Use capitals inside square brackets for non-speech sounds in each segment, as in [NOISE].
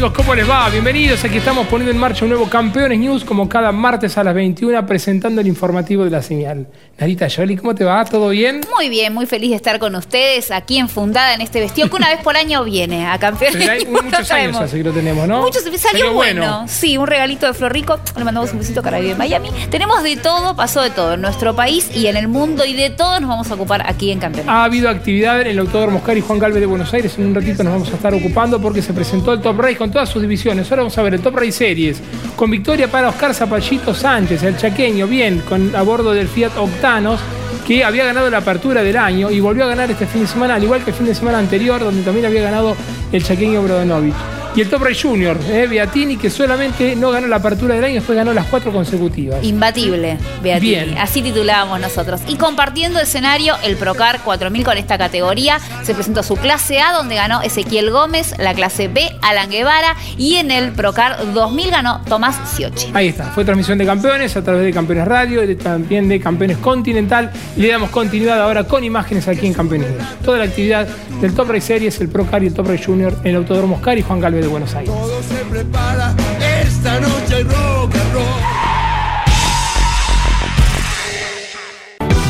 Amigos? ¿Cómo les va? Bienvenidos. Aquí estamos poniendo en marcha un nuevo Campeones News como cada martes a las 21 presentando el informativo de la señal. Narita Jolie, ¿cómo te va? ¿Todo bien? Muy bien, muy feliz de estar con ustedes aquí enfundada en este vestido que una vez por año viene a Campeones Hay muchos años así que lo tenemos, ¿no? Muchos, salió bueno. Sí, un regalito de Florrico. Le mandamos un besito a de Miami. Tenemos de todo, pasó de todo en nuestro país y en el mundo y de todo nos vamos a ocupar aquí en Campeones. Ha habido actividad en el Autódromo Oscar y Juan Galvez de Buenos Aires. En un ratito nos vamos a estar ocupando porque se presentó el Top Race con todas sus divisiones. Ahora vamos a ver el Top Race Series, con victoria para Oscar Zapallito Sánchez, el chaqueño, bien, con, a bordo del Fiat Octanos, que había ganado la apertura del año y volvió a ganar este fin de semana, al igual que el fin de semana anterior, donde también había ganado el chaqueño Brodonovich. Y el Top Race Junior, eh, Beatini, que solamente no ganó la apertura del año, después ganó las cuatro consecutivas. Imbatible, Beatini. Bien. Así titulábamos nosotros. Y compartiendo escenario, el Procar 4000 con esta categoría se presentó su clase A, donde ganó Ezequiel Gómez, la clase B, Alan Guevara, y en el Procar 2000 ganó Tomás Siochi. Ahí está, fue transmisión de campeones a través de Campeones Radio, y también de Campeones Continental, y le damos continuidad ahora con imágenes aquí en Campeones Toda la actividad del Top Race Series, el Procar y el Top Race Junior en el Autódromo Oscar y Juan Galvez de Buenos Aires. Todo se prepara, esta noche rock and roll.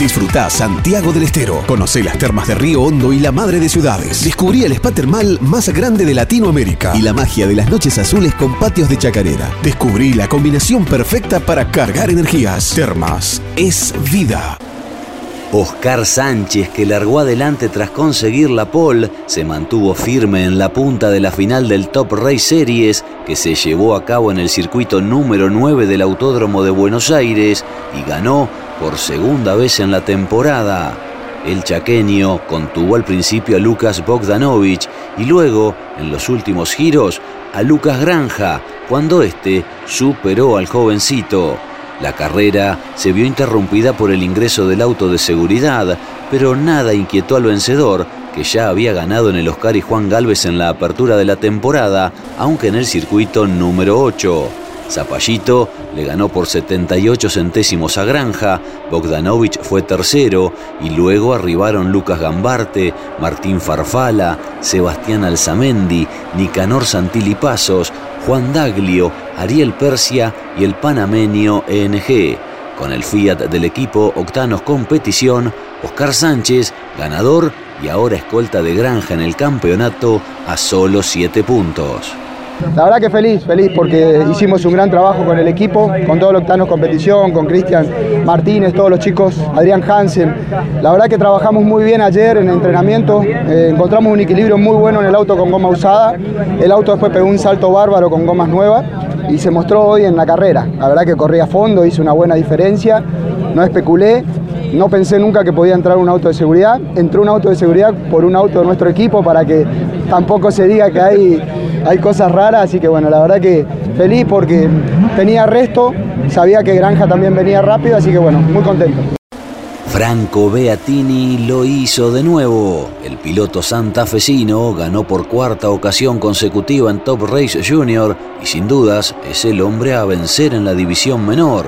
Disfruta Santiago del Estero. Conoce las termas de Río Hondo y la madre de ciudades. Descubrí el spa termal más grande de Latinoamérica y la magia de las noches azules con patios de chacarera. Descubrí la combinación perfecta para cargar energías. Termas es vida. Oscar Sánchez, que largó adelante tras conseguir la pole, se mantuvo firme en la punta de la final del Top Race Series, que se llevó a cabo en el circuito número 9 del Autódromo de Buenos Aires y ganó por segunda vez en la temporada. El chaqueño contuvo al principio a Lucas Bogdanovich y luego, en los últimos giros, a Lucas Granja, cuando éste superó al jovencito. La carrera se vio interrumpida por el ingreso del auto de seguridad, pero nada inquietó al vencedor, que ya había ganado en el Oscar y Juan Galvez en la apertura de la temporada, aunque en el circuito número 8. Zapallito le ganó por 78 centésimos a Granja, Bogdanovich fue tercero y luego arribaron Lucas Gambarte, Martín Farfala, Sebastián Alzamendi, Nicanor Santilli Pasos, Juan Daglio, Ariel Persia y el panameño ENG. Con el Fiat del equipo Octanos Competición, Oscar Sánchez, ganador y ahora escolta de Granja en el campeonato a solo 7 puntos. La verdad que feliz, feliz porque hicimos un gran trabajo con el equipo, con todo el Octanos Competición, con Cristian Martínez, todos los chicos, Adrián Hansen. La verdad que trabajamos muy bien ayer en el entrenamiento, eh, encontramos un equilibrio muy bueno en el auto con goma usada. El auto después pegó un salto bárbaro con gomas nuevas y se mostró hoy en la carrera. La verdad que corría a fondo, hice una buena diferencia, no especulé no pensé nunca que podía entrar un auto de seguridad. Entró un auto de seguridad por un auto de nuestro equipo para que tampoco se diga que hay, hay cosas raras. Así que bueno, la verdad que feliz porque tenía resto, sabía que Granja también venía rápido, así que bueno, muy contento. Franco Beatini lo hizo de nuevo. El piloto santafesino ganó por cuarta ocasión consecutiva en Top Race Junior y sin dudas es el hombre a vencer en la división menor.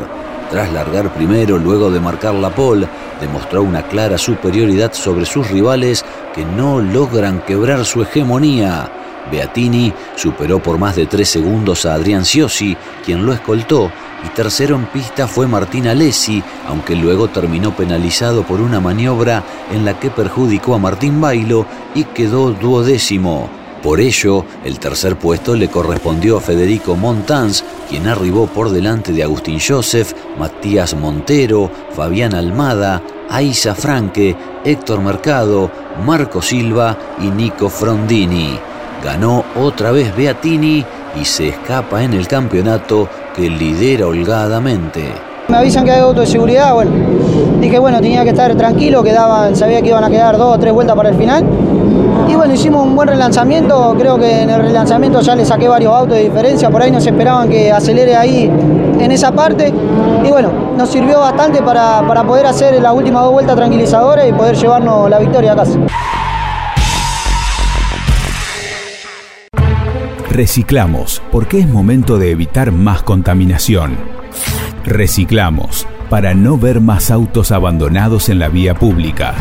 Tras largar primero, luego de marcar la pole, demostró una clara superioridad sobre sus rivales que no logran quebrar su hegemonía. Beatini superó por más de tres segundos a Adrián Ciosi, quien lo escoltó, y tercero en pista fue Martín Alessi, aunque luego terminó penalizado por una maniobra en la que perjudicó a Martín Bailo y quedó duodécimo. Por ello, el tercer puesto le correspondió a Federico Montans, quien arribó por delante de Agustín Joseph, Matías Montero, Fabián Almada, Aisa Franque, Héctor Mercado, Marco Silva y Nico Frondini. Ganó otra vez Beatini y se escapa en el campeonato que lidera holgadamente. Me avisan que hay auto de seguridad, bueno, dije bueno, tenía que estar tranquilo, quedaban, sabía que iban a quedar dos o tres vueltas para el final y bueno, hicimos un buen relanzamiento, creo que en el relanzamiento ya le saqué varios autos de diferencia, por ahí nos esperaban que acelere ahí en esa parte. Y bueno, nos sirvió bastante para, para poder hacer la última dos vueltas tranquilizadoras y poder llevarnos la victoria a casa. Reciclamos, porque es momento de evitar más contaminación. Reciclamos, para no ver más autos abandonados en la vía pública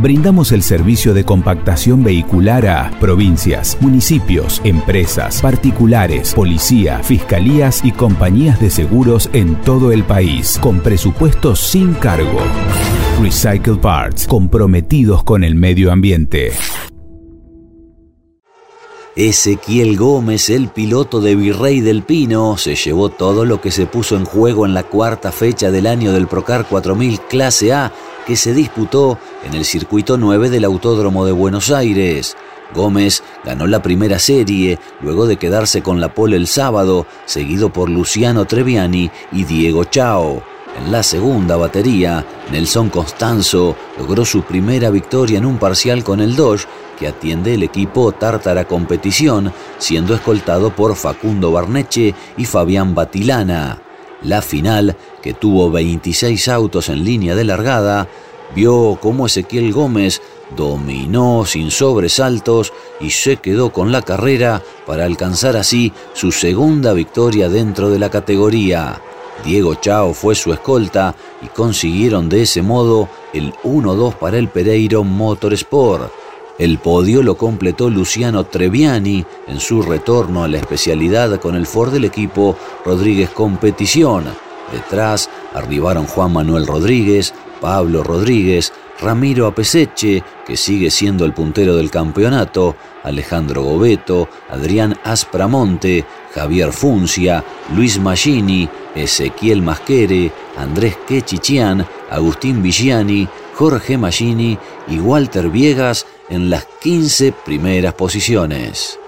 brindamos el servicio de compactación vehicular a provincias, municipios, empresas, particulares, policía, fiscalías y compañías de seguros en todo el país, con presupuestos sin cargo. Recycle Parts, comprometidos con el medio ambiente. Ezequiel Gómez, el piloto de Virrey del Pino, se llevó todo lo que se puso en juego en la cuarta fecha del año del Procar 4000 Clase A que se disputó en el circuito 9 del Autódromo de Buenos Aires. Gómez ganó la primera serie luego de quedarse con la pole el sábado, seguido por Luciano Treviani y Diego Chao. En la segunda batería, Nelson Constanzo logró su primera victoria en un parcial con el Dodge que atiende el equipo Tártara Competición, siendo escoltado por Facundo Barneche y Fabián Batilana. La final, que tuvo 26 autos en línea de largada, vio cómo Ezequiel Gómez dominó sin sobresaltos y se quedó con la carrera para alcanzar así su segunda victoria dentro de la categoría. Diego Chao fue su escolta y consiguieron de ese modo el 1-2 para el Pereiro Motorsport. El podio lo completó Luciano Treviani en su retorno a la especialidad con el Ford del equipo Rodríguez Competición. Detrás arribaron Juan Manuel Rodríguez, Pablo Rodríguez, Ramiro Apeseche, que sigue siendo el puntero del campeonato, Alejandro Gobeto, Adrián Aspramonte, Javier Funcia, Luis Magini, Ezequiel Masquere, Andrés Quechichian Agustín Vigiani, Jorge Magini y Walter Viegas en las 15 primeras posiciones.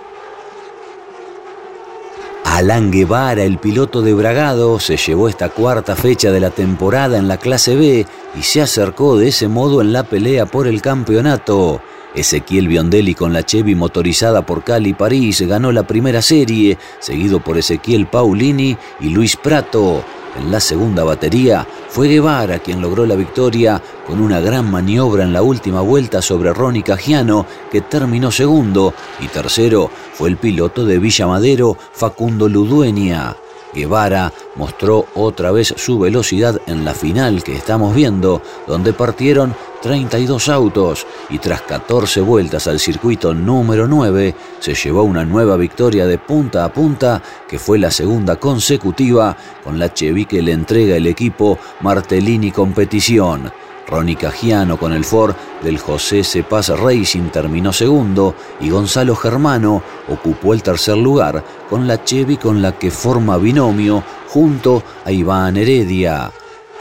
Alan Guevara, el piloto de Bragado, se llevó esta cuarta fecha de la temporada en la clase B y se acercó de ese modo en la pelea por el campeonato. Ezequiel Biondelli con la Chevy motorizada por Cali París ganó la primera serie, seguido por Ezequiel Paulini y Luis Prato. En la segunda batería fue Guevara quien logró la victoria con una gran maniobra en la última vuelta sobre Ronnie Cagiano, que terminó segundo, y tercero fue el piloto de Villa Madero, Facundo Ludueña. Guevara mostró otra vez su velocidad en la final que estamos viendo, donde partieron 32 autos y tras 14 vueltas al circuito número 9 se llevó una nueva victoria de punta a punta que fue la segunda consecutiva con la Chevy que le entrega el equipo Martellini Competición. Ronnie Cagiano con el Ford del José Cepaz Racing terminó segundo y Gonzalo Germano ocupó el tercer lugar con la Chevy con la que forma binomio junto a Iván Heredia.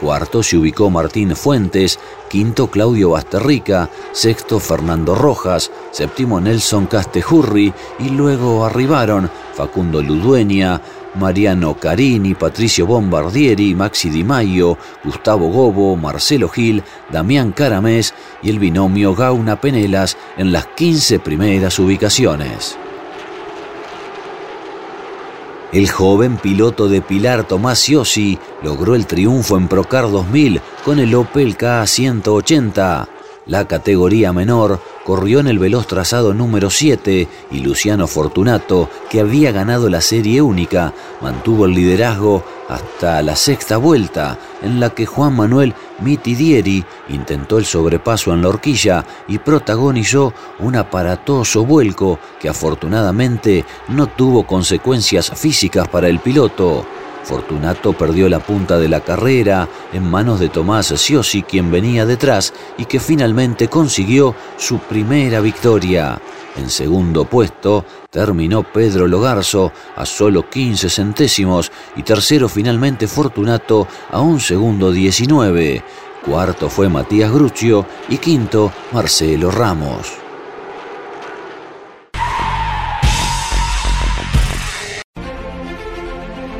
Cuarto se ubicó Martín Fuentes, quinto Claudio Basterrica, sexto Fernando Rojas, séptimo Nelson Castejurri y luego arribaron Facundo Ludueña, Mariano Carini, Patricio Bombardieri, Maxi Di Maio, Gustavo Gobo, Marcelo Gil, Damián Caramés y el binomio Gauna Penelas en las 15 primeras ubicaciones. El joven piloto de Pilar Tomás Yossi logró el triunfo en Procar 2000 con el Opel K180. La categoría menor corrió en el veloz trazado número 7 y Luciano Fortunato, que había ganado la serie única, mantuvo el liderazgo hasta la sexta vuelta, en la que Juan Manuel Mitidieri intentó el sobrepaso en la horquilla y protagonizó un aparatoso vuelco que afortunadamente no tuvo consecuencias físicas para el piloto. Fortunato perdió la punta de la carrera en manos de Tomás Siosi, quien venía detrás y que finalmente consiguió su primera victoria. En segundo puesto terminó Pedro Logarzo a solo 15 centésimos y tercero finalmente Fortunato a un segundo 19. Cuarto fue Matías Gruccio y quinto Marcelo Ramos.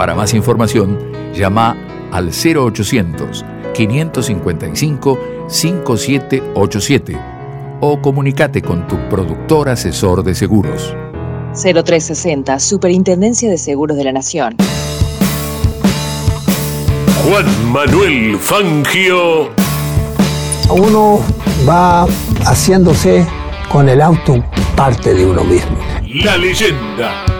Para más información, llama al 0800 555 5787 o comunícate con tu productor asesor de seguros. 0360, Superintendencia de Seguros de la Nación. Juan Manuel Fangio. Uno va haciéndose con el auto parte de uno mismo. La leyenda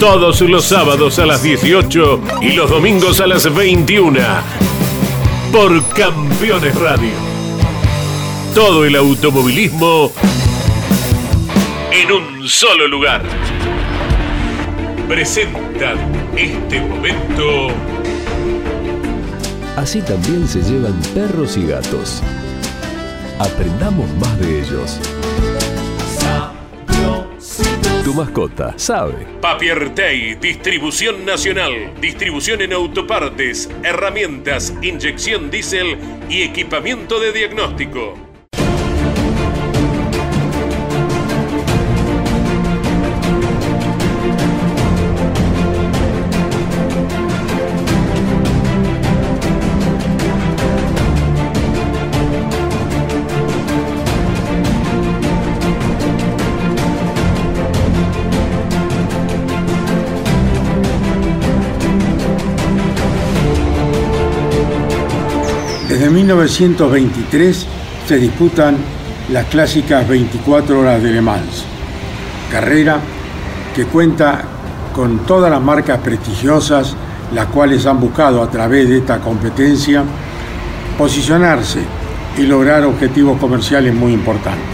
todos los sábados a las 18 y los domingos a las 21 por Campeones Radio. Todo el automovilismo en un solo lugar. Presentan este momento. Así también se llevan perros y gatos. Aprendamos más de ellos. Mascota sabe. Papier Tay, distribución nacional, distribución en autopartes, herramientas, inyección diésel y equipamiento de diagnóstico. Desde 1923 se disputan las clásicas 24 horas de Le Mans, carrera que cuenta con todas las marcas prestigiosas, las cuales han buscado a través de esta competencia posicionarse y lograr objetivos comerciales muy importantes.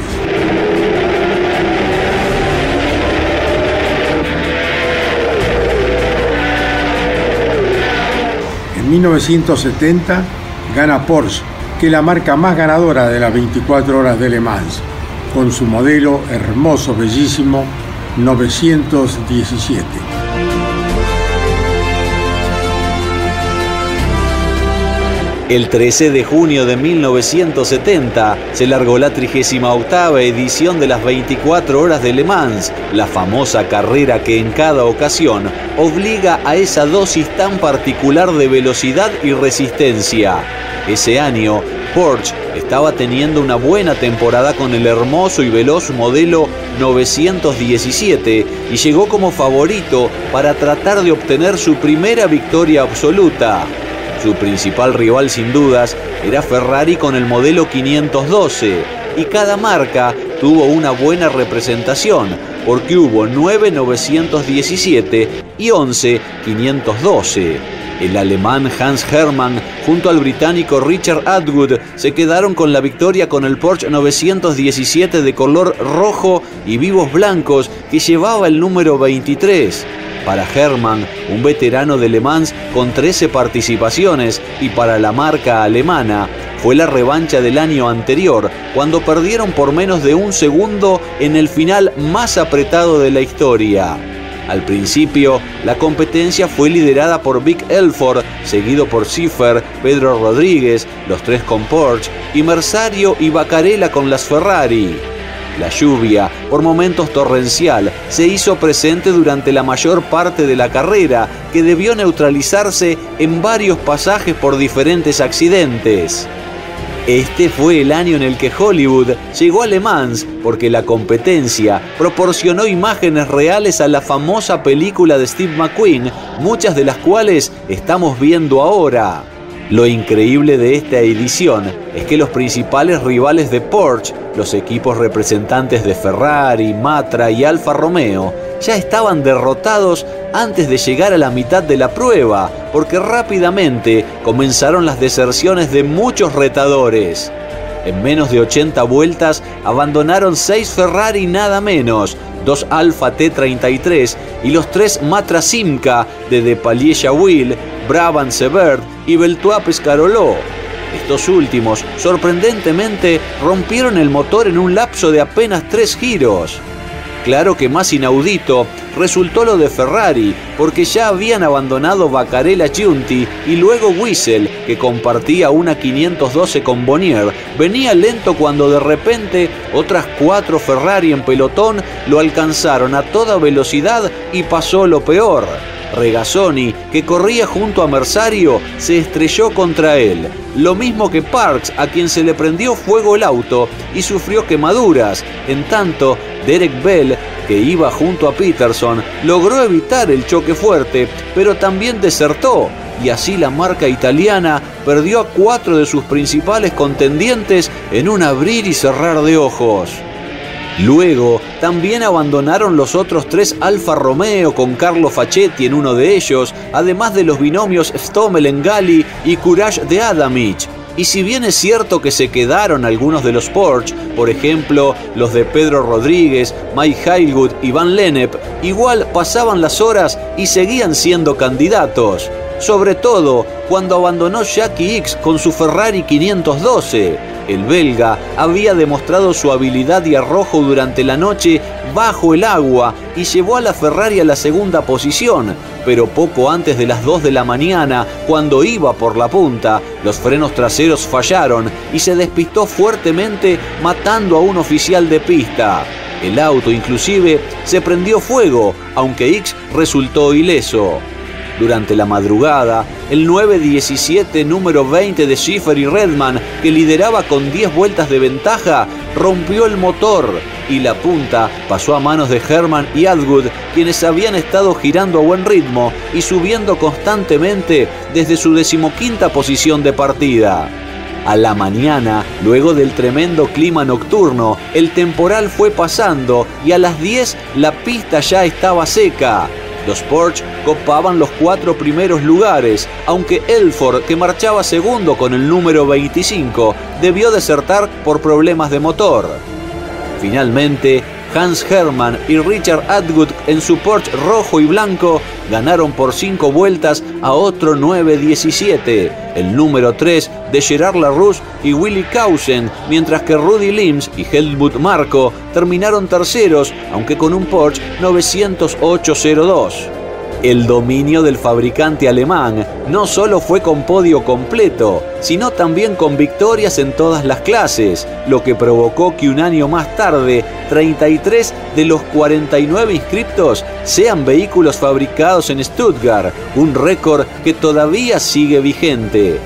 En 1970 gana Porsche, que es la marca más ganadora de las 24 horas de Le Mans, con su modelo hermoso, bellísimo 917. El 13 de junio de 1970 se largó la 38 edición de las 24 horas de Le Mans, la famosa carrera que en cada ocasión obliga a esa dosis tan particular de velocidad y resistencia. Ese año, Porsche estaba teniendo una buena temporada con el hermoso y veloz modelo 917 y llegó como favorito para tratar de obtener su primera victoria absoluta. Su principal rival sin dudas era Ferrari con el modelo 512 y cada marca tuvo una buena representación porque hubo 9 917 y 11 512. El alemán Hans Hermann junto al británico Richard Atwood se quedaron con la victoria con el Porsche 917 de color rojo y vivos blancos que llevaba el número 23. Para Hermann, un veterano de Le Mans con 13 participaciones, y para la marca alemana, fue la revancha del año anterior, cuando perdieron por menos de un segundo en el final más apretado de la historia. Al principio, la competencia fue liderada por Vic Elford, seguido por Schiffer, Pedro Rodríguez, los tres con Porsche, y Mersario y Bacarella con las Ferrari. La lluvia, por momentos torrencial, se hizo presente durante la mayor parte de la carrera, que debió neutralizarse en varios pasajes por diferentes accidentes. Este fue el año en el que Hollywood llegó a Le Mans porque la competencia proporcionó imágenes reales a la famosa película de Steve McQueen, muchas de las cuales estamos viendo ahora. Lo increíble de esta edición es que los principales rivales de Porsche, los equipos representantes de Ferrari, Matra y Alfa Romeo, ya estaban derrotados antes de llegar a la mitad de la prueba, porque rápidamente comenzaron las deserciones de muchos retadores. En menos de 80 vueltas abandonaron 6 Ferrari nada menos, dos Alfa T33 y los tres Matra Simca de Depalier Will, Brabant Severt y Beltois Pescaroló. Estos últimos, sorprendentemente, rompieron el motor en un lapso de apenas tres giros. Claro que más inaudito resultó lo de Ferrari, porque ya habían abandonado Bacarella Giunti y luego Whistle, que compartía una 512 con Bonnier, venía lento cuando de repente otras cuatro Ferrari en pelotón lo alcanzaron a toda velocidad y pasó lo peor. Regazzoni, que corría junto a Mersario, se estrelló contra él, lo mismo que Parks, a quien se le prendió fuego el auto y sufrió quemaduras. En tanto, Derek Bell, que iba junto a Peterson, logró evitar el choque fuerte, pero también desertó, y así la marca italiana perdió a cuatro de sus principales contendientes en un abrir y cerrar de ojos. Luego, también abandonaron los otros tres Alfa Romeo con Carlo Facchetti en uno de ellos, además de los binomios Stommel Engali y Courage de Adamich. Y si bien es cierto que se quedaron algunos de los Porsche, por ejemplo los de Pedro Rodríguez, Mike Heilwood y Van Lennep, igual pasaban las horas y seguían siendo candidatos. Sobre todo cuando abandonó Jackie X con su Ferrari 512 El belga había demostrado su habilidad y arrojo durante la noche bajo el agua y llevó a la Ferrari a la segunda posición, pero poco antes de las 2 de la mañana, cuando iba por la punta, los frenos traseros fallaron y se despistó fuertemente matando a un oficial de pista. El auto inclusive se prendió fuego, aunque X resultó ileso. Durante la madrugada, el 917 número 20 de Schiffer y Redman, que lideraba con 10 vueltas de ventaja, rompió el motor y la punta pasó a manos de Herman y Atwood, quienes habían estado girando a buen ritmo y subiendo constantemente desde su decimoquinta posición de partida. A la mañana, luego del tremendo clima nocturno, el temporal fue pasando y a las 10 la pista ya estaba seca. Los Porsche copaban los cuatro primeros lugares, aunque Elford, que marchaba segundo con el número 25, debió desertar por problemas de motor. Finalmente, Hans Hermann y Richard Atwood en su Porsche rojo y blanco ganaron por cinco vueltas a otro 9-17, el número 3 de Gerard Larousse y Willy Kausen, mientras que Rudy Lims y Helmut Marko terminaron terceros, aunque con un Porsche 908-02. El dominio del fabricante alemán no solo fue con podio completo, sino también con victorias en todas las clases, lo que provocó que un año más tarde 33 de los 49 inscriptos sean vehículos fabricados en Stuttgart, un récord que todavía sigue vigente.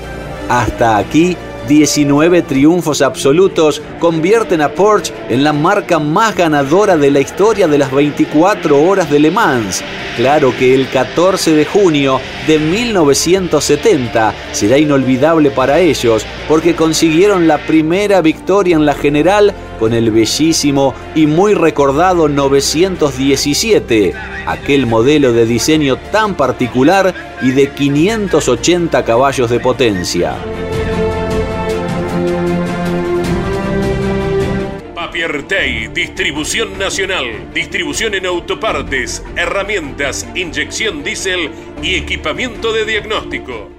Hasta aquí 19 triunfos absolutos convierten a Porsche en la marca más ganadora de la historia de las 24 horas de Le Mans. Claro que el 14 de junio de 1970 será inolvidable para ellos porque consiguieron la primera victoria en la general con el bellísimo y muy recordado 917, aquel modelo de diseño tan particular y de 580 caballos de potencia. Piertey, distribución nacional, distribución en autopartes, herramientas, inyección diésel y equipamiento de diagnóstico.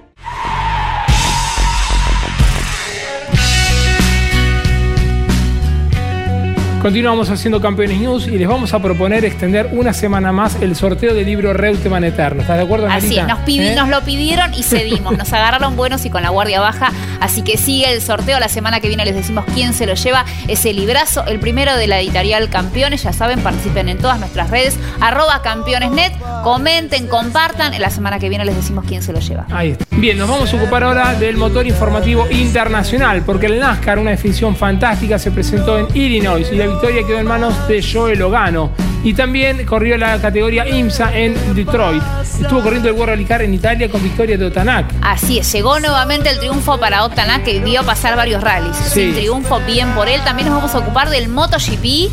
Continuamos haciendo Campeones News y les vamos a proponer extender una semana más el sorteo del libro Reutemann Eterno. ¿Estás de acuerdo, Así es, nos, ¿Eh? nos lo pidieron y cedimos. nos agarraron buenos y con la guardia baja. Así que sigue el sorteo. La semana que viene les decimos quién se lo lleva. Ese librazo, el primero de la editorial Campeones. Ya saben, participen en todas nuestras redes. Arroba campeonesnet. Comenten, compartan. La semana que viene les decimos quién se lo lleva. Ahí está. Bien, nos vamos a ocupar ahora del motor informativo internacional. Porque el NASCAR, una definición fantástica, se presentó en Illinois. Y la victoria quedó en manos de Joel Logano. Y también corrió la categoría IMSA en Detroit. Estuvo corriendo el World Rally Car en Italia con victoria de Otanak. Así es, llegó nuevamente el triunfo para Otanak que vio pasar varios rallies. Sí. Sin triunfo, bien por él. También nos vamos a ocupar del MotoGP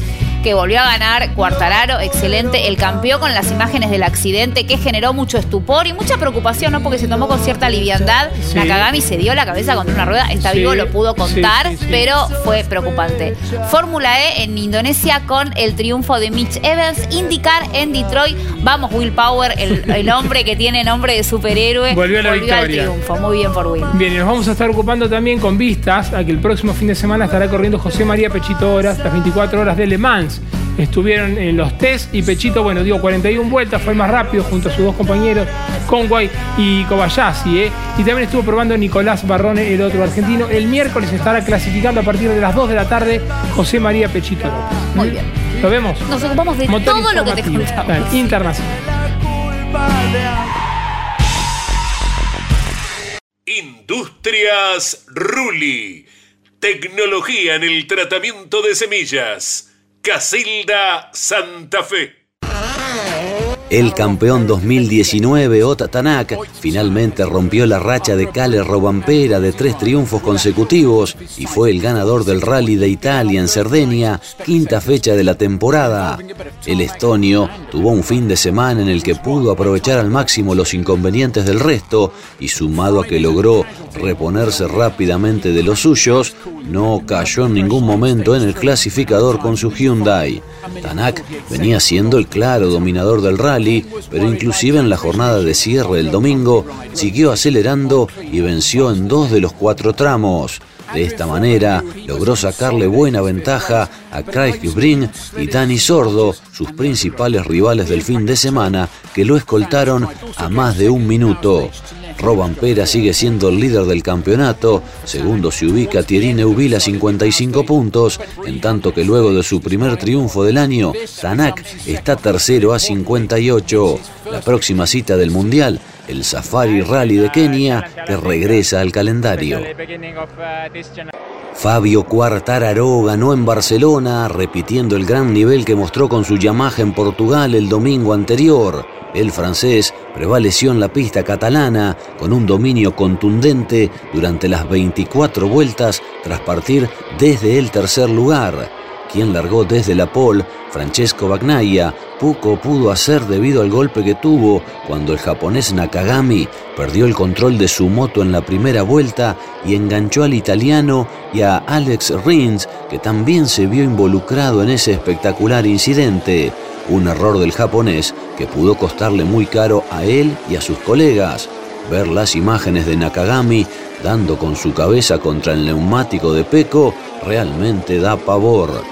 que volvió a ganar Cuartararo, excelente, el campeón con las imágenes del accidente que generó mucho estupor y mucha preocupación, ¿no? Porque se tomó con cierta liviandad. Sí. Nakagami se dio la cabeza contra una rueda, está Sí. vivo, lo pudo contar, Sí, pero fue preocupante. Fórmula E en Indonesia con el triunfo de Mitch Evans, indicar en Detroit, vamos Will Power, el, el hombre que tiene nombre de superhéroe, Volvió a la al victoria. triunfo, muy bien por Will. Bien, y nos vamos a estar ocupando también con vistas a que el próximo fin de semana estará corriendo José María Pechito Horas, las 24 horas de Le Mans. Estuvieron en los test y Pechito, bueno, dio 41 vueltas, fue el más rápido junto a sus dos compañeros, Conway y Kobayashi. ¿eh? Y también estuvo probando Nicolás Barrone, el otro argentino. El miércoles estará clasificando a partir de las 2 de la tarde José María Pechito López. Muy bien. ¿Lo vemos? Nos ocupamos de Motor todo lo que te contamos. Internacional. Industrias Ruli. Tecnología en el tratamiento de semillas. Casilda Santa Fe. El campeón 2019, Ota Tanak, finalmente rompió la racha de Cale Robampera de tres triunfos consecutivos y fue el ganador del Rally de Italia en Cerdeña, quinta fecha de la temporada. El estonio tuvo un fin de semana en el que pudo aprovechar al máximo los inconvenientes del resto y sumado a que logró reponerse rápidamente de los suyos, no cayó en ningún momento en el clasificador con su Hyundai. Tanak venía siendo el claro dominador del rally, pero inclusive en la jornada de cierre del domingo siguió acelerando y venció en dos de los cuatro tramos. De esta manera logró sacarle buena ventaja a Craig Brink y Danny Sordo, sus principales rivales del fin de semana, que lo escoltaron a más de un minuto. Roban Pera sigue siendo el líder del campeonato, segundo se ubica Thierry Neuville a 55 puntos, en tanto que luego de su primer triunfo del año, Tanak está tercero a 58. La próxima cita del Mundial, el Safari Rally de Kenia, que regresa al calendario. Fabio Quartararo ganó en Barcelona, repitiendo el gran nivel que mostró con su Yamaha en Portugal el domingo anterior. El francés prevaleció en la pista catalana con un dominio contundente durante las 24 vueltas tras partir desde el tercer lugar. Quien largó desde la pole, Francesco Bagnaia, poco pudo hacer debido al golpe que tuvo cuando el japonés Nakagami perdió el control de su moto en la primera vuelta y enganchó al italiano y a Alex Rins, que también se vio involucrado en ese espectacular incidente un error del japonés que pudo costarle muy caro a él y a sus colegas. Ver las imágenes de Nakagami dando con su cabeza contra el neumático de Peco realmente da pavor.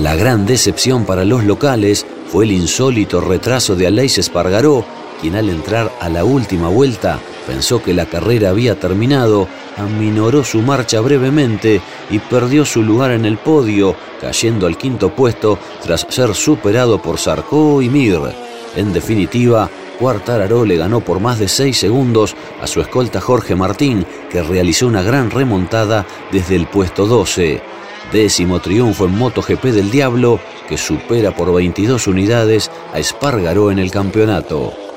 La gran decepción para los locales fue el insólito retraso de Aleix Espargaró, quien al entrar a la última vuelta pensó que la carrera había terminado, aminoró su marcha brevemente y perdió su lugar en el podio, cayendo al quinto puesto tras ser superado por Sarko y Mir. En definitiva, Quartararo le ganó por más de 6 segundos a su escolta Jorge Martín, que realizó una gran remontada desde el puesto 12. Décimo triunfo en MotoGP del Diablo, que supera por 22 unidades a Espargaró en el campeonato.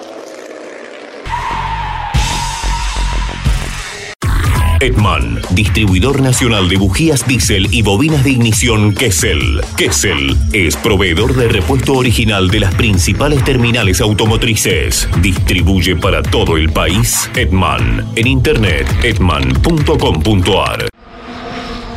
Edman, distribuidor nacional de bujías diésel y bobinas de ignición Kessel. Kessel es proveedor de repuesto original de las principales terminales automotrices. Distribuye para todo el país Edman. En internet edman.com.ar.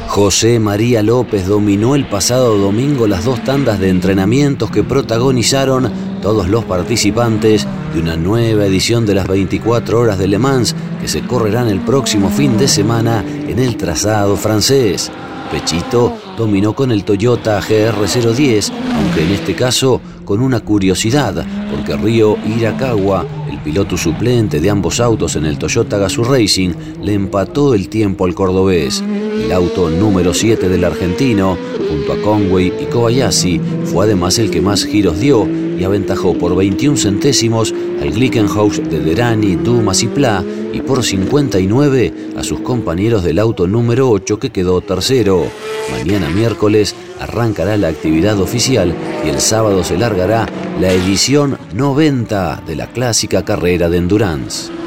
José María López dominó el pasado domingo las dos tandas de entrenamientos que protagonizaron todos los participantes de una nueva edición de las 24 horas de Le Mans que se correrán el próximo fin de semana en el trazado francés. Pechito dominó con el Toyota GR010, aunque en este caso con una curiosidad, porque Río Irakawa, el piloto suplente de ambos autos en el Toyota Gazoo Racing, le empató el tiempo al cordobés. El auto número 7 del argentino, junto a Conway y Kobayashi, fue además el que más giros dio y aventajó por 21 centésimos al Glickenhaus de Derani, Dumas y Pla y por 59 a sus compañeros del auto número 8 que quedó tercero. Mañana miércoles arrancará la actividad oficial y el sábado se largará la edición 90 de la clásica carrera de endurance.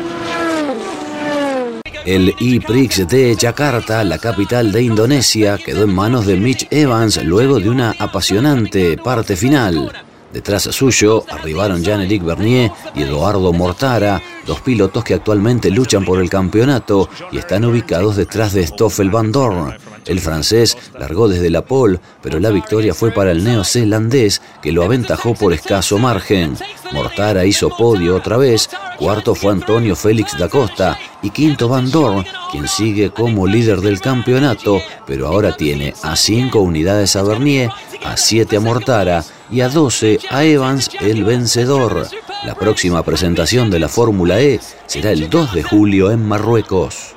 El E-Prix de Yakarta, la capital de Indonesia, quedó en manos de Mitch Evans luego de una apasionante parte final. Detrás suyo arribaron Jean-Éric Bernier y Eduardo Mortara, dos pilotos que actualmente luchan por el campeonato y están ubicados detrás de Stoffel Van Dorn. El francés largó desde la pole, pero la victoria fue para el neozelandés, que lo aventajó por escaso margen. Mortara hizo podio otra vez, cuarto fue Antonio Félix da Costa y quinto Van Dorn, quien sigue como líder del campeonato, pero ahora tiene a cinco unidades a Bernier, a siete a Mortara y a 12 a Evans el vencedor. La próxima presentación de la Fórmula E será el 2 de julio en Marruecos.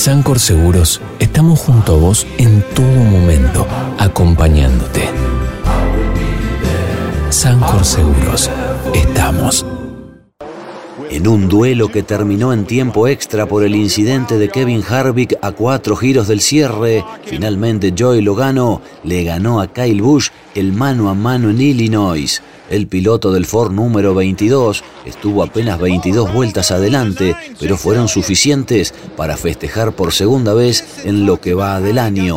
Sancor Seguros estamos junto a vos en todo momento, acompañándote. Sancor Seguros, estamos. En un duelo que terminó en tiempo extra por el incidente de Kevin Harvick a cuatro giros del cierre, finalmente Joey Logano le ganó a Kyle Busch el mano a mano en Illinois. El piloto del Ford número 22 estuvo apenas 22 vueltas adelante, pero fueron suficientes para festejar por segunda vez en lo que va del año.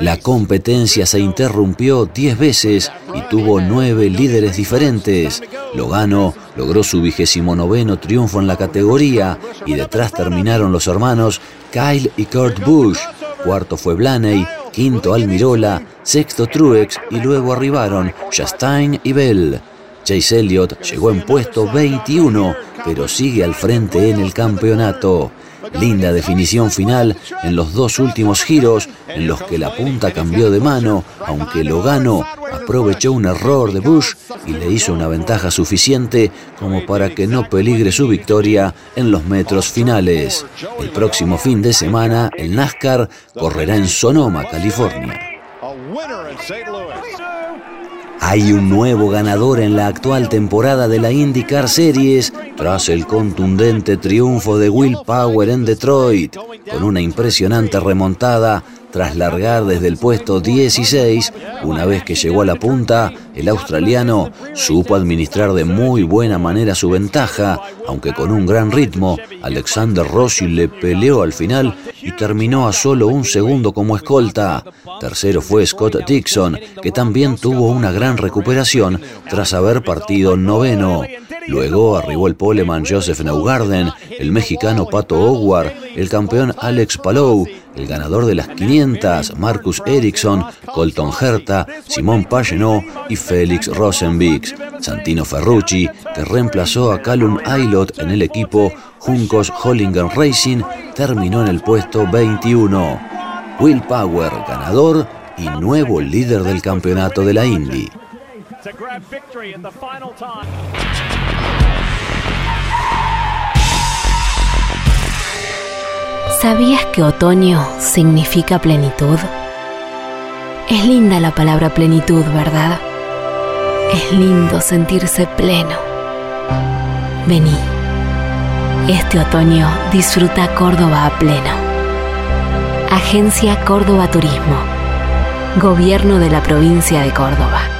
La competencia se interrumpió 10 veces y tuvo 9 líderes diferentes. Logano logró su vigésimo noveno triunfo en la categoría y detrás terminaron los hermanos Kyle y Kurt Busch. Cuarto fue Blaney, quinto Almirola, sexto Truex y luego arribaron Chastain y Bell. Chase Elliott llegó en puesto 21, pero sigue al frente en el campeonato. Linda definición final en los dos últimos giros en los que la punta cambió de mano, aunque Logano aprovechó un error de Bush y le hizo una ventaja suficiente como para que no peligre su victoria en los metros finales. El próximo fin de semana el NASCAR correrá en Sonoma, California. Hay un nuevo ganador en la actual temporada de la IndyCar Series tras el contundente triunfo de Will Power en Detroit, con una impresionante remontada tras largar desde el puesto 16, una vez que llegó a la punta, el australiano supo administrar de muy buena manera su ventaja, aunque con un gran ritmo, Alexander Rossi le peleó al final y terminó a solo un segundo como escolta. Tercero fue Scott Dixon, que también tuvo una gran recuperación tras haber partido noveno. Luego arribó el poleman Joseph Neugarden, el mexicano Pato Howard, el campeón Alex Palou, el ganador de las 500 Marcus Ericsson, Colton Herta, Simón Pagenot y Félix Rosenbix. Santino Ferrucci, que reemplazó a Callum Aylot en el equipo Juncos Hollingen Racing, terminó en el puesto 21. Will Power, ganador y nuevo líder del campeonato de la Indy. ¿Sabías que otoño significa plenitud? Es linda la palabra plenitud, ¿verdad? Es lindo sentirse pleno. Vení. Este otoño disfruta Córdoba a pleno. Agencia Córdoba Turismo. Gobierno de la provincia de Córdoba.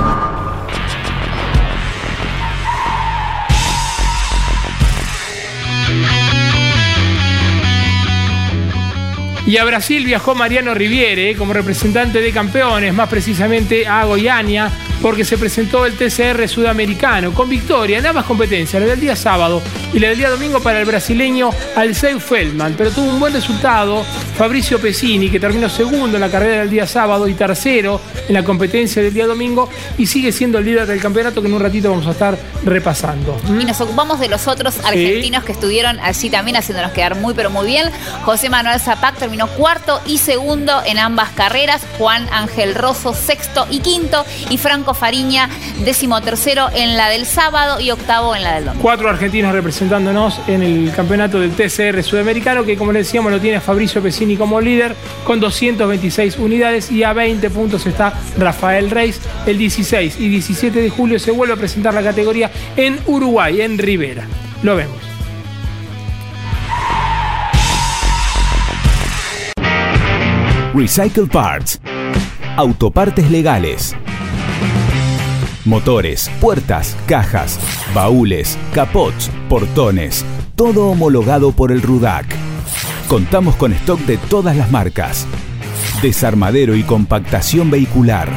Y a Brasil viajó Mariano Riviere como representante de campeones, más precisamente a Goiânia, porque se presentó el TCR sudamericano con victoria en ambas competencias, la del día sábado y la del día domingo para el brasileño Alceu Feldman, pero tuvo un buen resultado Fabricio Pesini, que terminó segundo en la carrera del día sábado y tercero en la competencia del día domingo y sigue siendo el líder del campeonato que en un ratito vamos a estar repasando. Y nos ocupamos de los otros argentinos que estuvieron allí también haciéndonos quedar muy pero muy bien. José Manuel Zapac terminó cuarto y segundo en ambas carreras, Juan Ángel Rosso sexto y quinto y Franco Fariña décimo tercero en la del sábado y octavo en la del domingo. Cuatro argentinos representándonos en el campeonato del TCR sudamericano que como le decíamos lo tiene Fabricio Pesini como líder con 226 unidades y a 20 puntos está Rafael Reis. El 16 y 17 de julio se vuelve a presentar la categoría en Uruguay, en Rivera. Lo vemos. Recycle Parts. Autopartes legales. Motores, puertas, cajas, baúles, capots, portones. Todo homologado por el RUDAC. Contamos con stock de todas las marcas. Desarmadero y compactación vehicular.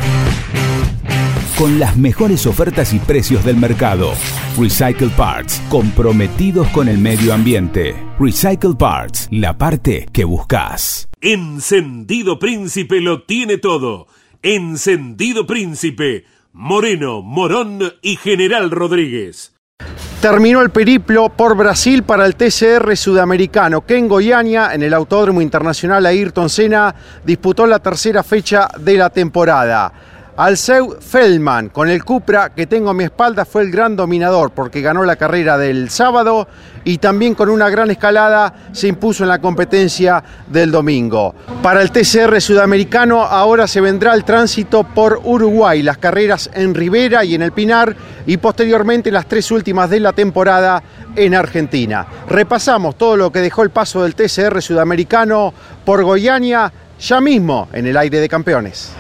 Con las mejores ofertas y precios del mercado. Recycle Parts, comprometidos con el medio ambiente. Recycle Parts, la parte que buscas. Encendido Príncipe lo tiene todo. Encendido Príncipe, Moreno, Morón y General Rodríguez. Terminó el periplo por Brasil para el TCR sudamericano, que en Goiânia, en el Autódromo Internacional Ayrton Senna, disputó la tercera fecha de la temporada. Alceu Feldman, con el Cupra que tengo a mi espalda, fue el gran dominador porque ganó la carrera del sábado y también con una gran escalada se impuso en la competencia del domingo. Para el TCR sudamericano ahora se vendrá el tránsito por Uruguay, las carreras en Rivera y en el Pinar y posteriormente las tres últimas de la temporada en Argentina. Repasamos todo lo que dejó el paso del TCR sudamericano por Goiânia ya mismo en el aire de campeones.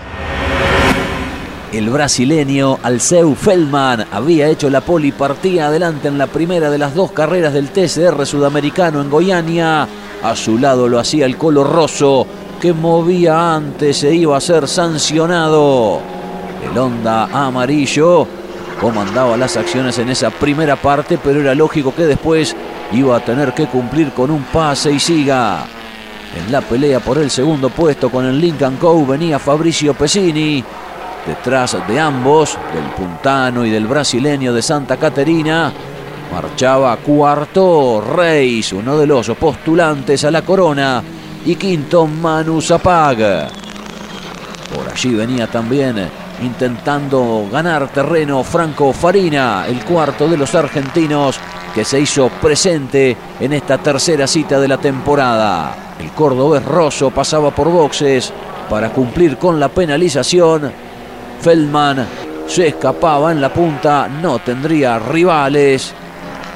El brasileño Alceu Feldman había hecho la poli partida adelante en la primera de las dos carreras del TCR sudamericano en Goiânia. A su lado lo hacía el Colo Rosso, que movía antes e iba a ser sancionado. El Honda amarillo comandaba las acciones en esa primera parte, pero era lógico que después iba a tener que cumplir con un pase y siga. En la pelea por el segundo puesto con el Lincoln Co. venía Fabricio Pesini Detrás de ambos, del puntano y del brasileño de Santa Caterina, marchaba cuarto Reis, uno de los postulantes a la corona, y quinto Manu Zapag. Por allí venía también intentando ganar terreno Franco Farina, el cuarto de los argentinos que se hizo presente en esta tercera cita de la temporada. El cordobés Rosso pasaba por boxes para cumplir con la penalización Feldman se escapaba en la punta, no tendría rivales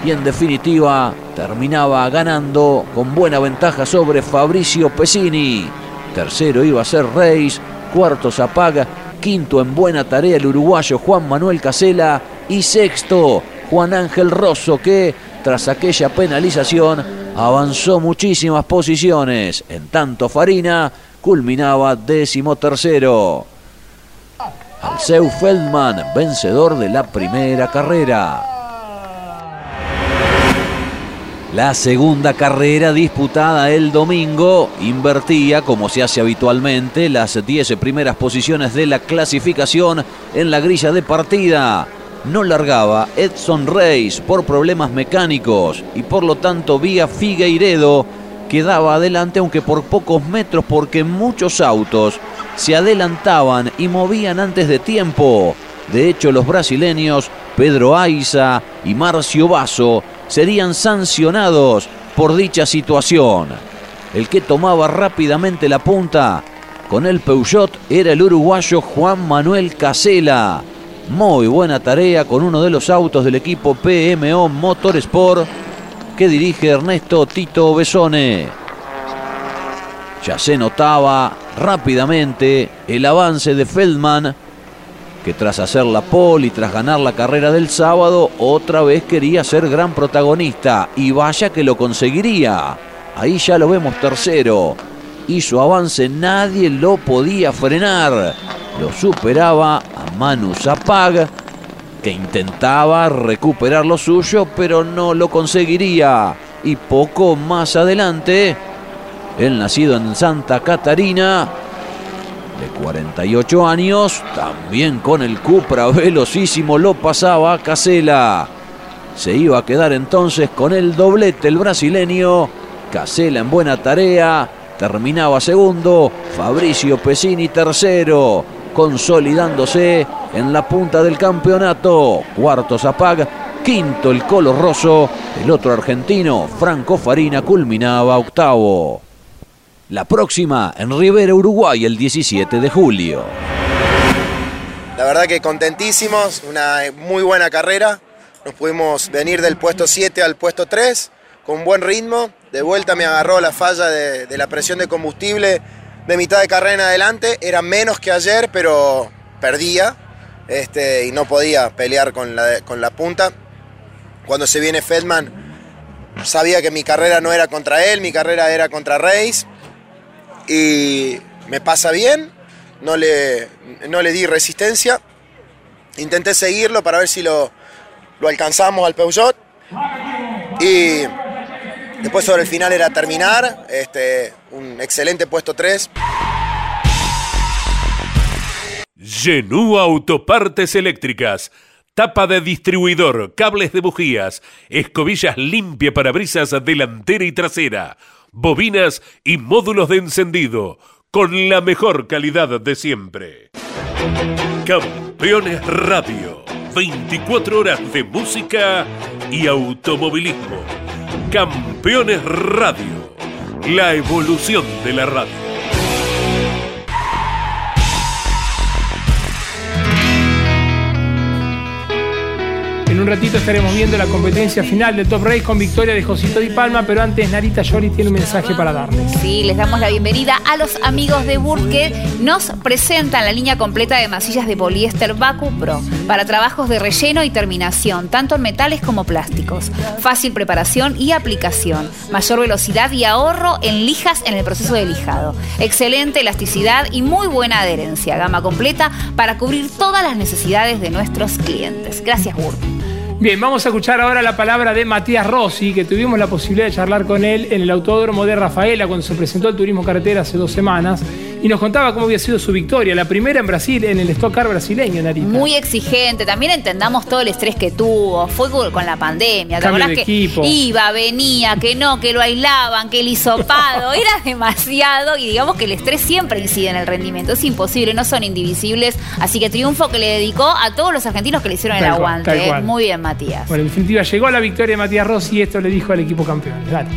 y en definitiva terminaba ganando con buena ventaja sobre Fabricio Pesini. Tercero iba a ser Reis, cuarto Zapaga, quinto en buena tarea el uruguayo Juan Manuel Casela y sexto Juan Ángel Rosso que tras aquella penalización avanzó muchísimas posiciones. En tanto Farina culminaba décimo tercero. Alceu Feldman, vencedor de la primera carrera. La segunda carrera disputada el domingo invertía, como se hace habitualmente, las 10 primeras posiciones de la clasificación en la grilla de partida. No largaba Edson Reis por problemas mecánicos y por lo tanto vía Figueiredo quedaba adelante aunque por pocos metros porque muchos autos se adelantaban y movían antes de tiempo. De hecho, los brasileños Pedro Aiza y Marcio Basso serían sancionados por dicha situación. El que tomaba rápidamente la punta con el Peugeot era el uruguayo Juan Manuel Casela. Muy buena tarea con uno de los autos del equipo PMO Motorsport que dirige Ernesto Tito Besone. Ya se notaba rápidamente el avance de Feldman, que tras hacer la pole y tras ganar la carrera del sábado, otra vez quería ser gran protagonista. Y vaya que lo conseguiría. Ahí ya lo vemos tercero. Y su avance nadie lo podía frenar. Lo superaba a Manu Zapag, que intentaba recuperar lo suyo, pero no lo conseguiría. Y poco más adelante, el nacido en Santa Catarina, de 48 años, también con el Cupra velocísimo lo pasaba a Casela. Se iba a quedar entonces con el doblete el brasileño. Casela en buena tarea, terminaba segundo, Fabricio Pesini tercero, consolidándose en la punta del campeonato. Cuarto Zapag, quinto el Colo Rosso, el otro argentino, Franco Farina, culminaba octavo. La próxima en Rivera, Uruguay, el 17 de julio. La verdad que contentísimos, una muy buena carrera. Nos pudimos venir del puesto 7 al puesto 3 con buen ritmo. De vuelta me agarró la falla de, la presión de combustible de mitad de carrera en adelante. Era menos que ayer, pero perdía este, y no podía pelear con la, con la punta. Cuando se viene Feldman, sabía que mi carrera no era contra él, mi carrera era contra Reis y me pasa bien, no le, no le di resistencia, intenté seguirlo para ver si lo, lo alcanzamos al Peugeot y después sobre el final era terminar, este, un excelente puesto 3. Genú Autopartes Eléctricas. Tapa de distribuidor, cables de bujías, escobillas limpia para brisas delantera y trasera bobinas y módulos de encendido con la mejor calidad de siempre. Campeones Radio. 24 horas de música y automovilismo. Campeones Radio. La evolución de la radio. En un ratito estaremos viendo la competencia final del Top Race con victoria de Josito Di Palma, pero antes Narita Yori tiene un mensaje para darles. Sí, les damos la bienvenida a los amigos de Burt que nos presentan la línea completa de masillas de poliéster Baku Pro para trabajos de relleno y terminación, tanto en metales como plásticos. Fácil preparación y aplicación, mayor velocidad y ahorro en lijas en el proceso de lijado. Excelente elasticidad y muy buena adherencia, gama completa para cubrir todas las necesidades de nuestros clientes. Gracias Burt. Bien, vamos a escuchar ahora la palabra de Matías Rossi, que tuvimos la posibilidad de charlar con él en el Autódromo de Rafaela cuando se presentó el Turismo Carretera hace dos semanas y nos contaba cómo había sido su victoria, la primera en Brasil, en el Stock Car brasileño, Narita. Muy exigente, también entendamos todo el estrés que tuvo, fue con la pandemia, ¿te acordás que equipo. iba, venía, que no, que lo aislaban, que el hisopado, [LAUGHS] era demasiado y digamos que el estrés siempre incide en el rendimiento, es imposible, no son indivisibles, así que triunfo que le dedicó a todos los argentinos que le hicieron el Tal aguante, ¿eh? cual. muy bien Matías. Bueno, en definitiva, llegó la victoria de Matías Rossi y esto le dijo al equipo campeón. Dale.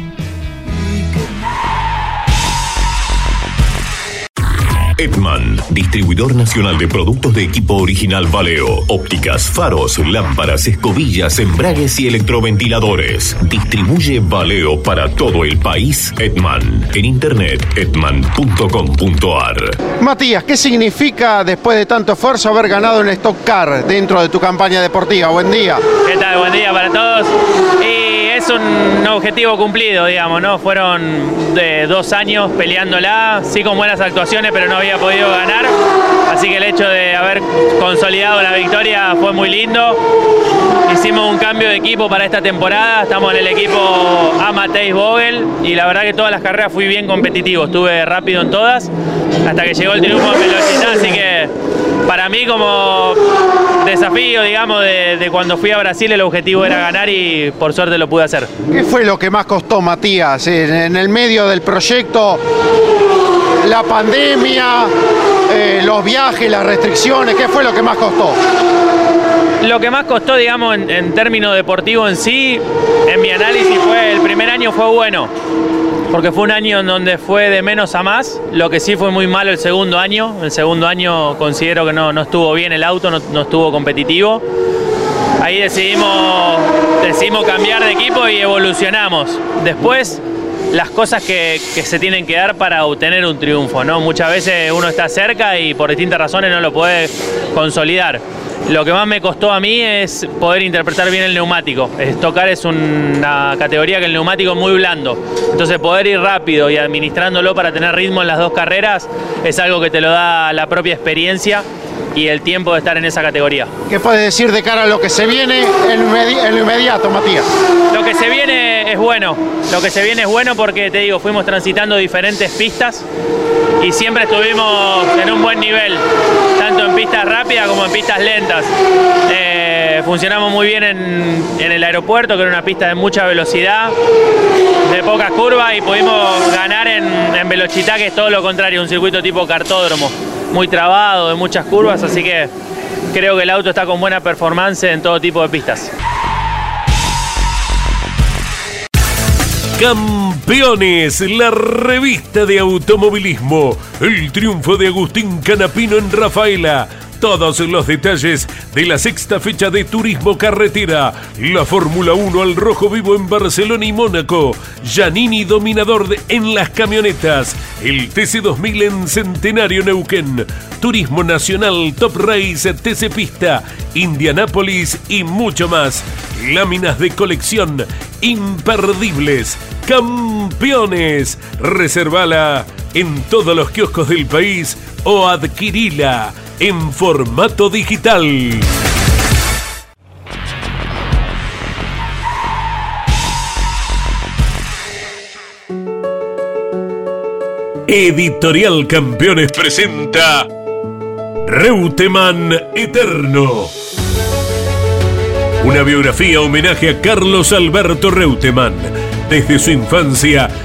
Edman, distribuidor nacional de productos de equipo original Valeo, ópticas, faros, lámparas, escobillas, embragues y electroventiladores. Distribuye Valeo para todo el país. Edman, en internet edman.com.ar. Matías, ¿qué significa después de tanto esfuerzo haber ganado en Stock Car dentro de tu campaña deportiva? Buen día. ¿Qué tal? Buen día para todos. Y es un objetivo cumplido, digamos, ¿no? Fueron de dos años peleándola, sí con buenas actuaciones, pero no había podido ganar. Así que el hecho de haber consolidado la victoria fue muy lindo. Hicimos un cambio de equipo para esta temporada. Estamos en el equipo Amateis Vogel y la verdad que todas las carreras fui bien competitivo. Estuve rápido en todas hasta que llegó el triunfo en velocidad. Así que para mí como desafío, digamos, de, de cuando fui a Brasil el objetivo era ganar y por suerte lo pude hacer. ¿Qué fue lo que más costó, Matías, en, en el medio del proyecto? La pandemia, eh, los viajes, las restricciones, ¿qué fue lo que más costó? Lo que más costó, digamos, en, en términos deportivos en sí, en mi análisis fue, el primer año fue bueno, porque fue un año en donde fue de menos a más, lo que sí fue muy malo el segundo año, el segundo año considero que no, no estuvo bien el auto, no, estuvo competitivo. Ahí decidimos, decidimos cambiar de equipo y evolucionamos. Después, las cosas que, que se tienen que dar para obtener un triunfo, ¿no? Muchas veces uno está cerca y por distintas razones no lo puede consolidar. Lo que más me costó a mí es poder interpretar bien el neumático. Tocar es una categoría que el neumático es muy blando. Entonces poder ir rápido y administrándolo para tener ritmo en las dos carreras es algo que te lo da la propia experiencia y el tiempo de estar en esa categoría. ¿Qué puedes decir de cara a lo que se viene en, lo inmedi- en lo inmediato, Matías? Lo que se viene es bueno, lo que se viene es bueno porque te digo, fuimos transitando diferentes pistas y siempre estuvimos en un buen nivel, tanto en pistas rápidas como en pistas lentas. Eh, funcionamos muy bien en, el aeropuerto, que era una pista de mucha velocidad, de pocas curvas y pudimos ganar en, en que es todo lo contrario, un circuito tipo cartódromo, muy trabado, de muchas curvas, así que creo que el auto está con buena performance en todo tipo de pistas. Campeones, la revista de automovilismo. El triunfo de Agustín Canapino en Rafaela. Todos los detalles de la sexta fecha de Turismo Carretera. La Fórmula 1 al rojo vivo en Barcelona y Mónaco. Giannini dominador en las camionetas. El TC2000 en Centenario Neuquén. Turismo Nacional Top Race TC Pista. Indianápolis y mucho más. Láminas de colección imperdibles. Campeones. Reservala en todos los kioscos del país o adquirila en formato digital. Editorial Campeones presenta Reutemann Eterno. Una biografía homenaje a Carlos Alberto Reutemann, desde su infancia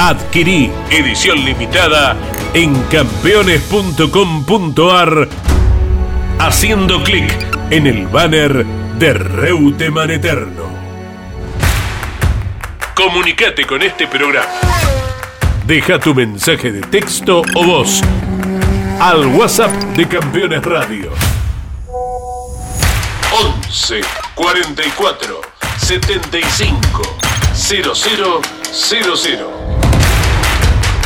Adquirí edición limitada en campeones.com.ar haciendo clic en el banner de Reutemann Eterno. Comunicate con este programa. Deja tu mensaje de texto o voz al WhatsApp de Campeones Radio. 11 44 75 0000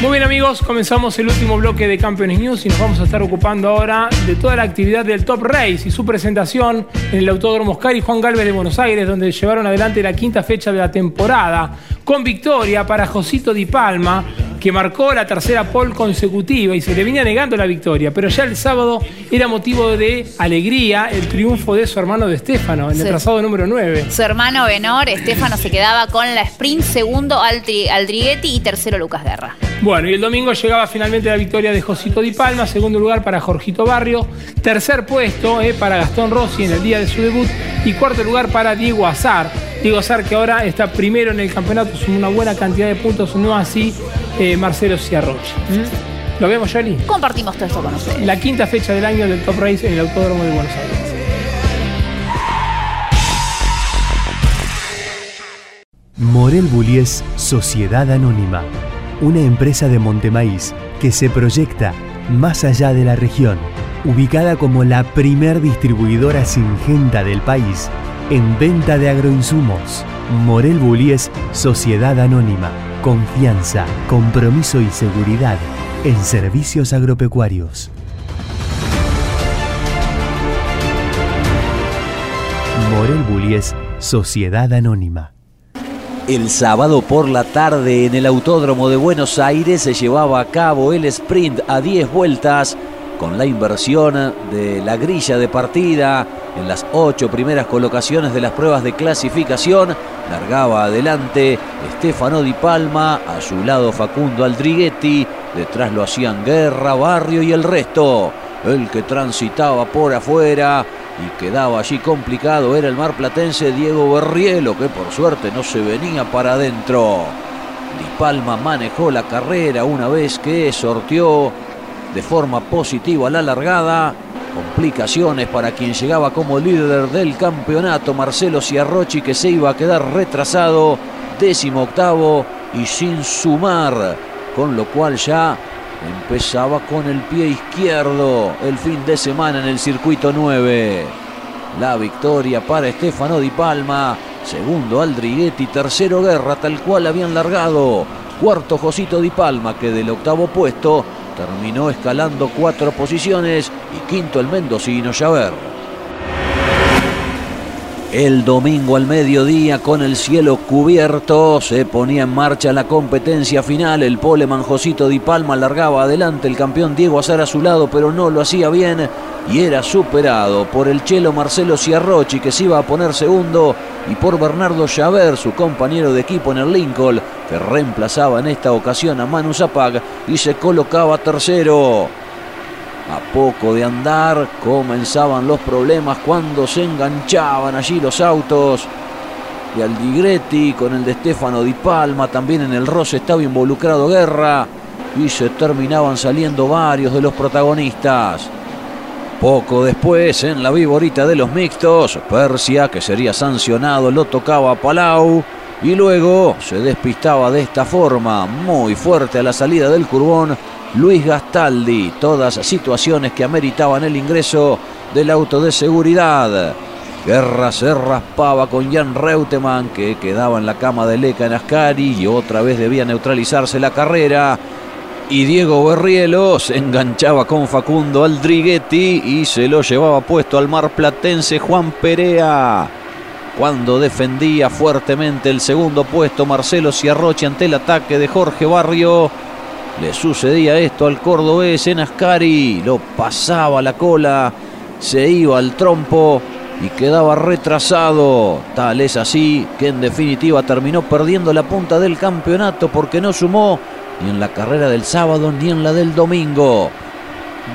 Muy bien amigos, comenzamos el último bloque de Campeones News y nos vamos a estar ocupando ahora de toda la actividad del Top Race y su presentación en el Autódromo Oscar y Juan Galvez de Buenos Aires, donde llevaron adelante la quinta fecha de la temporada, con victoria para Josito Di Palma, que marcó la tercera pole consecutiva y se le venía negando la victoria, pero ya el sábado era motivo de alegría el triunfo de su hermano de Estefano, en el trazado número 9. Su hermano menor, Estefano, se quedaba con la sprint, segundo Aldriguetti y tercero Lucas Guerra. Bueno, y el domingo llegaba finalmente la victoria de Josito Di Palma, segundo lugar para Jorgito Barrio, tercer puesto eh, para Gastón Rossi en el día de su debut y cuarto lugar para Diego Azar. Diego Azar que ahora está primero en el campeonato, suma una buena cantidad de puntos, no así eh, Marcelo Ciarrochi. ¿Mm? ¿Lo vemos, Yoli? Compartimos todo esto con ustedes. La quinta fecha del año del Top Race en el Autódromo de Buenos Aires. Morel Bullies Sociedad Anónima, una empresa de Montemaíz que se proyecta más allá de la región, ubicada como la primer distribuidora singenta del país en venta de agroinsumos. Morel Bullies Sociedad Anónima, confianza, compromiso y seguridad en servicios agropecuarios. Morel Bullies Sociedad Anónima. El sábado por la tarde en el Autódromo de Buenos Aires se llevaba a cabo el sprint a 10 vueltas con la inversión de la grilla de partida en las ocho primeras colocaciones de las pruebas de clasificación. Largaba adelante Stefano Di Palma, a su lado Facundo Aldriguetti, detrás lo hacían Guerra, Barrio y el resto. El que transitaba por afuera y quedaba allí complicado era el marplatense Diego Berrielo, que por suerte no se venía para adentro. Di Palma manejó la carrera una vez que sorteó de forma positiva la largada. Complicaciones para quien llegaba como líder del campeonato, Marcelo Ciarrochi, que se iba a quedar retrasado, décimo octavo y sin sumar, con lo cual ya empezaba con el pie izquierdo el fin de semana en el circuito 9. La victoria para Stefano Di Palma, segundo Aldriguetti, tercero Guerra, tal cual habían largado. Cuarto Josito Di Palma, que del octavo puesto terminó escalando cuatro posiciones y quinto el mendocino Javert. El domingo al mediodía, con el cielo cubierto, se ponía en marcha la competencia final. El poleman Josito Di Palma largaba adelante el campeón Diego Azar a su lado, pero no lo hacía bien y era superado por el chelo Marcelo Ciarrochi, que se iba a poner segundo, y por Bernardo Javert, su compañero de equipo en el Lincoln, que reemplazaba en esta ocasión a Manu Zapag y se colocaba tercero. A poco de andar comenzaban los problemas cuando se enganchaban allí los autos de Aldigretti con el de Stefano Di Palma, también en el roce estaba involucrado Guerra y se terminaban saliendo varios de los protagonistas. Poco después, en la viborita de los mixtos, Persia, que sería sancionado, lo tocaba a Palau y luego se despistaba de esta forma, muy fuerte a la salida del curbón, Luis Gastaldi. Todas situaciones que ameritaban el ingreso del auto de seguridad. Guerra se raspaba con Jan Reutemann, que quedaba en la cama de Leca en Ascari y otra vez debía neutralizarse la carrera. y Diego Berrielo se enganchaba con Facundo Aldriguetti y se lo llevaba puesto al marplatense Juan Perea. Cuando defendía fuertemente el segundo puesto Marcelo Ciarrochi ante el ataque de Jorge Barrio, le sucedía esto al cordobés en Ascari, lo pasaba la cola, se iba al trompo y quedaba retrasado. Tal es así que en definitiva terminó perdiendo la punta del campeonato porque no sumó ni en la carrera del sábado ni en la del domingo.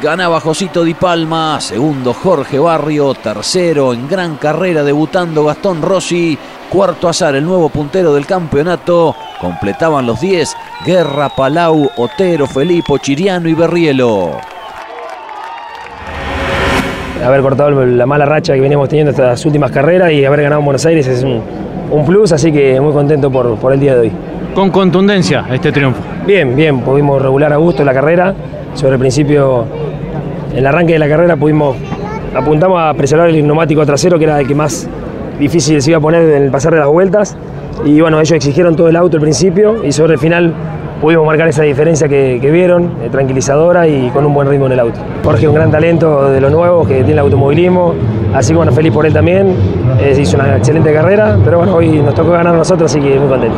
Ganaba Josito Di Palma, segundo Jorge Barrio, tercero en gran carrera debutando Gastón Rossi, cuarto azar el nuevo puntero del campeonato, completaban los 10 Guerra, Palau, Otero, Felipo, Chiriano y Berrielo haber cortado la mala racha que veníamos teniendo estas últimas carreras y haber ganado en Buenos Aires es un, plus, así que muy contento por, por, el día de hoy. Con contundencia este triunfo. Bien, bien, pudimos regular a gusto la carrera. Sobre el principio, en el arranque de la carrera pudimos, apuntamos a preservar el neumático trasero, que era el que más difícil se iba a poner en el pasar de las vueltas. Y bueno, ellos exigieron todo el auto al principio y sobre el final pudimos marcar esa diferencia que, vieron, eh, tranquilizadora y con un buen ritmo en el auto. Jorge, un gran talento de los nuevos que tiene el automovilismo, así que bueno, feliz por él también, eh, hizo una excelente carrera, pero bueno, hoy nos tocó ganar nosotros, así que muy contento.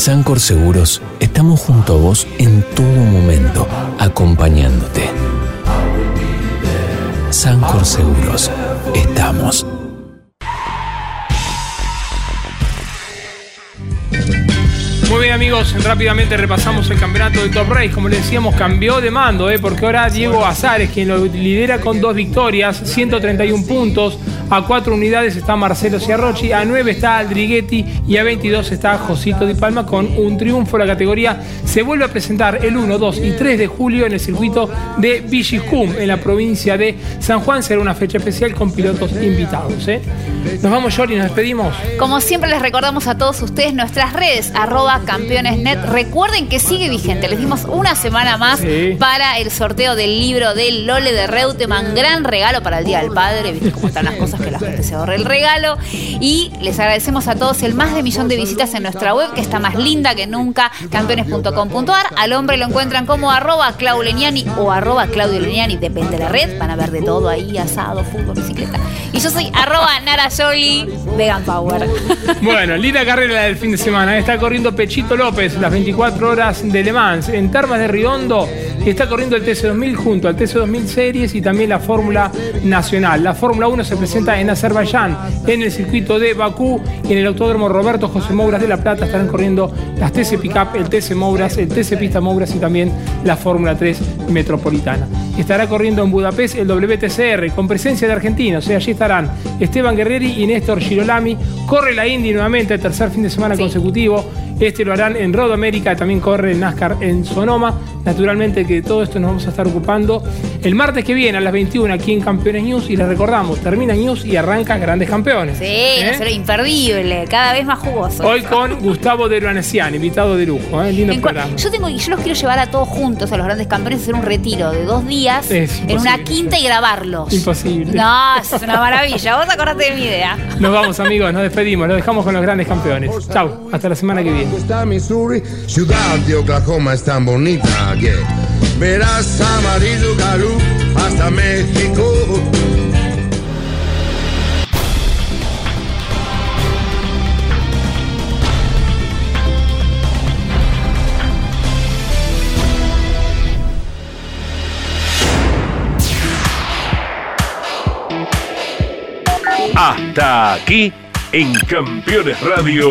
Sancor Seguros estamos junto a vos en todo momento, acompañándote. Sancor Seguros, estamos. Muy bien amigos, rápidamente repasamos el campeonato de Top Race. Como les decíamos, cambió de mando, ¿eh? porque ahora Diego Azares, quien lo lidera con dos victorias, 131 puntos, a cuatro unidades está Marcelo Ciarrochi, a nueve está Aldriguetti y a 22 está Josito Di Palma con un triunfo. La categoría se vuelve a presentar el 1, 2 y 3 de julio en el circuito de Villicum, en la provincia de San Juan. Será una fecha especial con pilotos invitados. ¿eh? Nos vamos, Yori, nos despedimos. Como siempre, les recordamos a todos ustedes nuestras redes, arroba campeonesnet. Recuerden que sigue vigente. Les dimos una semana más para el sorteo del libro del Lole de Reutemann. Gran regalo para el Día del Padre. ¿Viste cómo están las cosas? que la gente se ahorre el regalo. Y les agradecemos a todos el más de millón de visitas en nuestra web, que está más linda que nunca, campeones.com.ar. Al hombre lo encuentran como arroba Leniani o arroba Claudio Leniani, depende de la red. Van a ver de todo ahí, asado, fútbol, bicicleta. Y yo soy arroba Nara Jolie, Vegan Power. [LAUGHS] Bueno, linda carrera del fin de semana. Está corriendo Pechito López las 24 horas de Le Mans. En Termas de Riondo está corriendo el TC2000 junto al TC2000 Series y también la Fórmula Nacional. La Fórmula 1 se presenta en Azerbaiyán, en el circuito de Bakú y en el autódromo Roberto José Mouras de La Plata estarán corriendo las TC Pickup, el TC Mouras, el TC Pista Mouras y también la Fórmula 3 Metropolitana. Estará corriendo en Budapest el WTCR con presencia de argentinos. ¿eh? allí estarán Esteban Y Néstor Girolami. Corre la Indy nuevamente, el tercer fin de semana consecutivo. Este lo harán en Road América, también corre en NASCAR en Sonoma. Naturalmente que todo esto nos vamos a estar ocupando el martes que viene a las 21 aquí en Campeones News y les recordamos, termina News y arranca Grandes Campeones. Sí, ¿Eh? será imperdible, cada vez más jugoso. Hoy con Gustavo de Ruanesian, invitado de lujo, ¿eh? lindo programa. Yo, tengo, yo los quiero llevar a todos juntos a los Grandes Campeones, hacer un retiro de dos días en una quinta y grabarlos. Imposible. No, es una maravilla. Vos acordate de mi idea. Nos vamos amigos, nos despedimos, nos dejamos con los Grandes Campeones. Chau, hasta la semana que viene está Missouri, ciudad de Oklahoma es tan bonita que verás amarillo galú hasta México. Hasta aquí en Campeones Radio